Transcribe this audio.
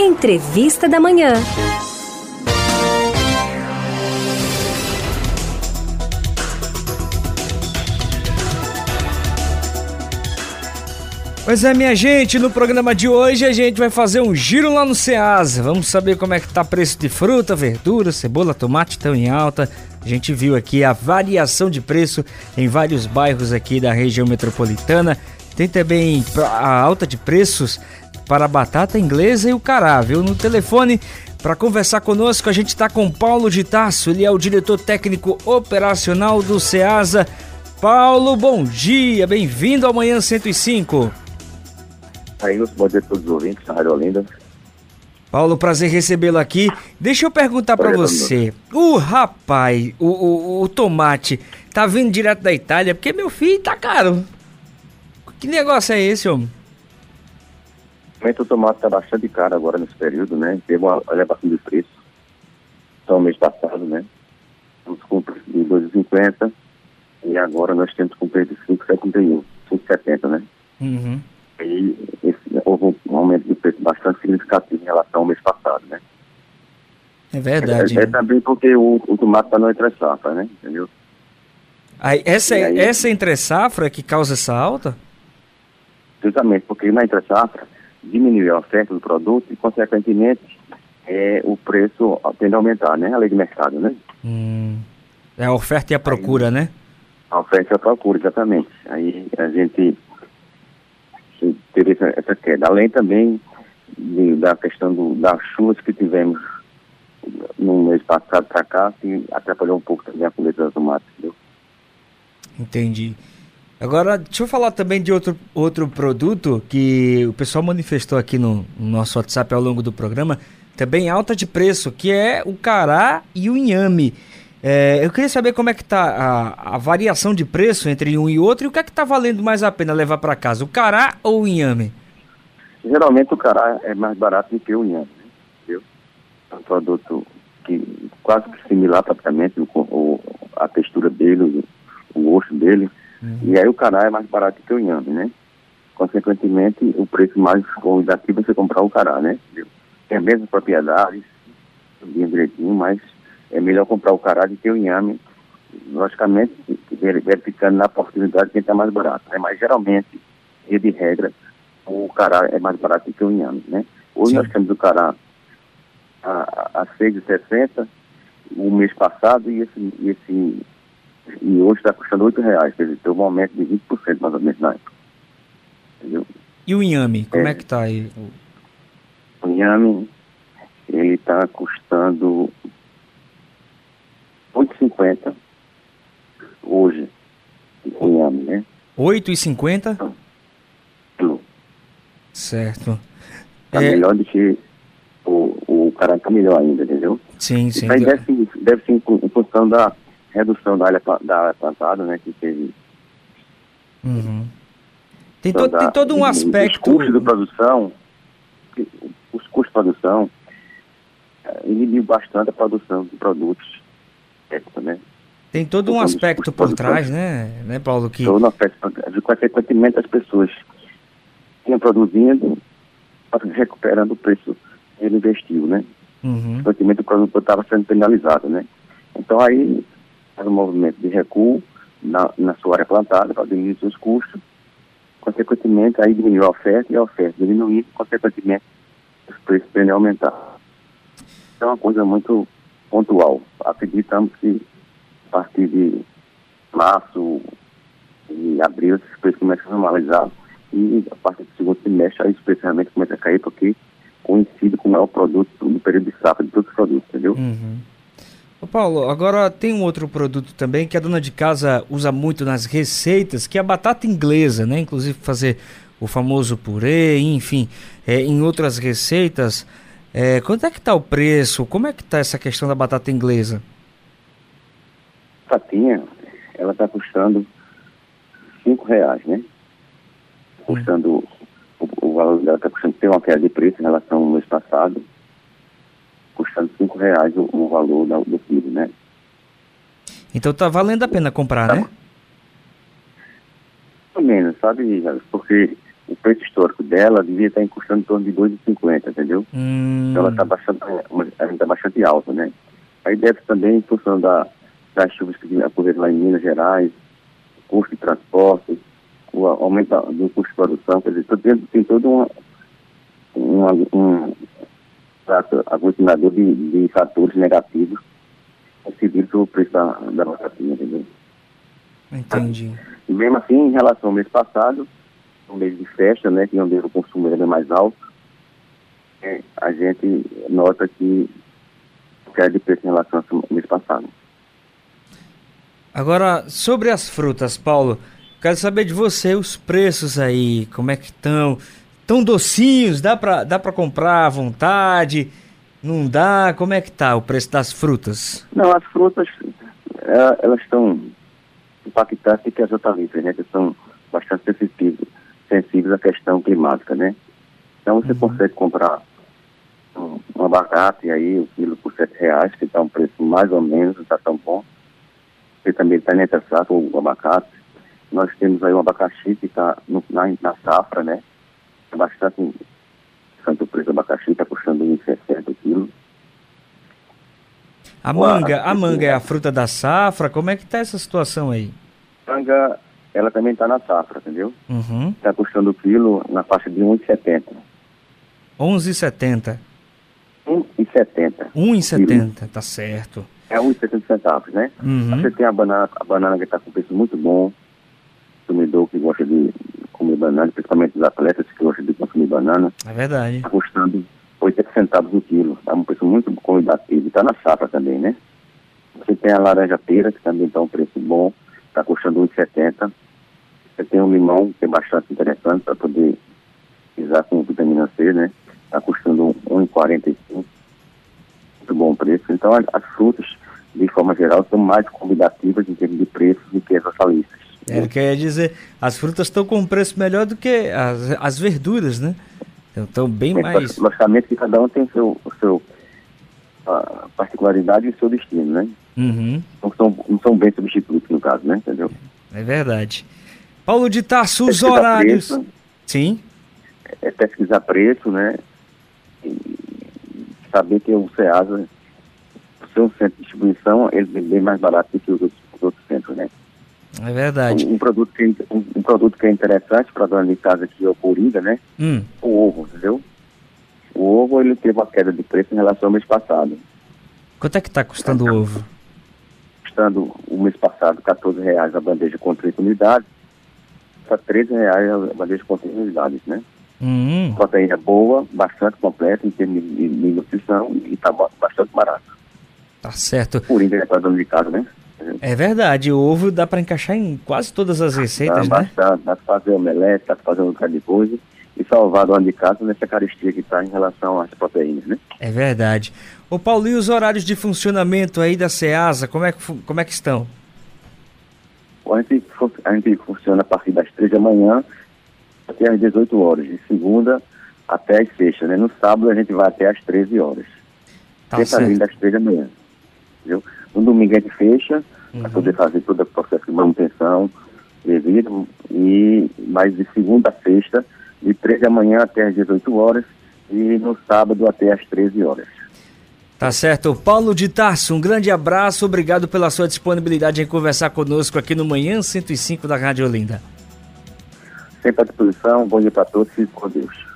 Entrevista da Manhã. Pois é, minha gente, no programa de hoje a gente vai fazer um giro lá no Ceasa. Vamos saber como é que tá preço de fruta, verdura, cebola, tomate estão em alta. A gente viu aqui a variação de preço em vários bairros aqui da região metropolitana. Tem também a alta de preços para a batata inglesa e o cará, viu? No telefone, para conversar conosco, a gente está com Paulo de Tasso, ele é o diretor técnico operacional do SEASA. Paulo, bom dia, bem-vindo ao Manhã 105. Aí, bom dia a todos os ouvintes da Rádio Olinda. Paulo, prazer recebê-lo aqui. Deixa eu perguntar para você. O rapaz, o, o, o, tomate, tá vindo direto da Itália? Porque meu filho tá caro. Que negócio é esse, homem? O tomate está bastante caro agora nesse período, né? Teve uma elevação de preço. Então, mês passado, né? Estamos com preço de 2,50 e agora nós temos com preço de 5,71, 5,70, né? Uhum. E esse, houve um aumento de preço bastante significativo em relação ao mês passado, né? É verdade. É, é, também porque o, o tomate está no entre safra, né? Entendeu? Aí, essa, aí, essa entre safra é que causa essa alta? Justamente, porque na entre safra diminuir a oferta do produto e, consequentemente, é, o preço tende a aumentar, né? A lei de mercado, né? Hum. É a oferta e a procura, Aí, né? A oferta e a procura, exatamente. Aí a gente teve essa, essa queda. Além também de, da questão do, das chuvas que tivemos no mês passado para cá, que atrapalhou um pouco também a colheita das tomates, entendeu? Entendi. Agora, deixa eu falar também de outro, outro produto que o pessoal manifestou aqui no, no nosso WhatsApp ao longo do programa, também alta de preço, que é o cará e o inhame. É, eu queria saber como é que está a, a, variação de preço entre um e outro e o que é que está valendo mais a pena levar para casa, o cará ou o inhame? Geralmente o cará é mais barato do que o inhame, né? É um produto que quase que similar praticamente, o, o, a textura dele, o, o gosto dele, Uhum. E aí o cará é mais barato que o inhame, né? Consequentemente, o preço mais convidativo é você comprar o cará, né? Tem as mesmas propriedades, bem direitinho, mas é melhor comprar o cará do que o inhame, logicamente, verificando na oportunidade quem está mais barato, né? Mas geralmente, e de regra, o cará é mais barato que o inhame, né? Hoje Sim. nós temos o cará a, a 6,60 o mês passado e esse, esse e hoje está custando 8 reais, quer dizer, tem um aumento de 20% mais ou menos na época. Entendeu? E o inhame, como é, é que está aí? O inhame, ele está custando 8,50 hoje, o inhame, né? 8,50? Certo. Está é... melhor do que o, o caraca melhor ainda, entendeu? Sim, sim. Aí deve, deve ser em função da redução da área, da área plantada, né, que teve. Uhum. Tem, to, da, tem todo um aspecto. Os custos de produção, os custos de produção inibiu bastante a produção de produtos. Né? Tem todo um aspecto por trás, né, né, Paulo? Que... Todo um aspecto, consequentemente, as pessoas iam produzindo, recuperando o preço que ele investiu, né? Uhum. Consequentemente, o produto estava sendo penalizado, né? Então, aí, faz um movimento de recuo na, na sua área plantada para diminuir seus custos. Consequentemente, aí diminuiu a oferta e a oferta diminuindo, consequentemente, os preços tendem a aumentar. Então, é uma coisa muito pontual. Acreditamos que a partir de março e abril, esses preços começam a normalizar e a partir do segundo semestre, aí os preços realmente começam a cair, porque coincide com o maior produto no período de safra de todos os produtos, entendeu? Uhum. Ô Paulo, agora tem um outro produto também que a dona de casa usa muito nas receitas, que é a batata inglesa, né? Inclusive fazer o famoso purê, enfim, é, em outras receitas. É, quanto é que está o preço? Como é que está essa questão da batata inglesa? Fatinha, ela está custando cinco reais, né? Custando, hum. o, o, valor dela está custando, tem uma queda de preço em relação ao mês passado reais o, o valor da, do quilo, né? Então tá valendo a pena comprar, tá. né? Pelo menos, sabe, porque o preço histórico dela devia estar custando em torno de 2,50, entendeu? Hum. Então ela está bastante, ainda bastante alta, né? Aí deve também, em função da, das chuvas que ocorreram lá em Minas Gerais, custo de transporte, o aumento do custo de produção, quer dizer, tem, tem todo uma, uma, um aglutinador de, de fatores negativos incididos sobre o preço da, da batatinha, entendeu? Entendi. E mesmo assim, em relação ao mês passado, no mês de festa, né, que é onde o consumo era mais alto, é, a gente nota que queda de preço em relação ao mês passado. Agora, sobre as frutas, Paulo, quero saber de você os preços aí, como é que estão? Tão docinhos, dá para dá pra comprar à vontade? Não dá? Como é que tá o preço das frutas? Não, as frutas, é, elas estão impactantes que as hortaliças, né, que são bastante sensíveis sensíveis à questão climática, né? Então você uhum. consegue comprar um, um, abacate aí, o um quilo por sete reais, que está um preço mais ou menos, não está tão bom. Você também está nessa safra o abacate. Nós temos aí um abacaxi que está na, na safra, né? Bastante tanto o preço do abacaxi, está custando 1,60 quilo. A manga, a manga é a fruta da safra, como é que está essa situação aí? Manga ela também está na safra, entendeu? Uhum. Está custando o quilo na faixa de 1,70. 11,70. 1,70. 1,70, tá certo. É 1,70 centavos, né? Uhum. Você tem a banana, a banana que está com preço muito bom. O consumidor que gosta de comer banana, principalmente os atletas que gostam de consumir banana. É verdade. Está custando 80 centavos o quilo. Está um preço muito convidativo. Está na safra também, né? Você tem a laranja pera, que também está um preço bom está custando 1,70. Você tem um limão, que é bastante interessante para poder usar com vitamina C, né? Está custando 1,45. Muito bom preço. Então, as, as, frutas, de forma geral, são mais convidativas em termos de preço do que as hortaliças. É, quer dizer, as frutas estão com um preço melhor do que as, as verduras, né? Então, bem é, mais... Logicamente que cada um tem seu, seu a particularidade e o seu destino, né? Uhum. Não, são, não são bem substitutos, no caso, né? Entendeu? É verdade. Paulo de Tarso, os horários. Preço, Sim. É pesquisar preço, né? E saber que o SEASA, o seu centro de distribuição, ele é bem mais barato do que os outros, É verdade. Um, um produto, que, é um, um, produto que é interessante para a dona de casa que é o Coringa, né? Hum. O ovo, entendeu? O ovo ele teve uma queda de preço em relação ao mês passado. Quanto é que está custando o ovo? custando o mês passado 14 reais a bandeja com 30 unidades, está 13 reais a bandeja com 30 unidades, né? Uhum. Proteína boa, bastante completa em termos de, de nutrição e está bastante barato. Tá certo. Por índice para dona de casa, né? É verdade, o ovo dá para encaixar em quase todas as receitas, dá, né? Dá, dá para fazer omelete, dá para fazer um bocado de coisa e salvar dona de casa nessa carestia que está em relação às proteínas, né? É verdade. Ô Paulo, e os horários de funcionamento aí da SEASA, como é que, como é que estão? A gente, a gente funciona a partir das 3 da manhã até às 18 horas, de segunda até as sextas, né? No sábado a gente vai até às 13 horas. Tá Sempre das 3 da manhã. Entendeu? No domingo a gente fecha uhum. para poder fazer todo o processo de manutenção devido, e mais de segunda a sexta, de 3 da manhã até às 18 horas e no sábado até às 13 horas. Tá certo. Paulo de Tarso, um grande abraço, obrigado pela sua disponibilidade em conversar conosco aqui no Manhã 105 da Rádio Olinda. Sempre à disposição, bom dia para todos e com Deus.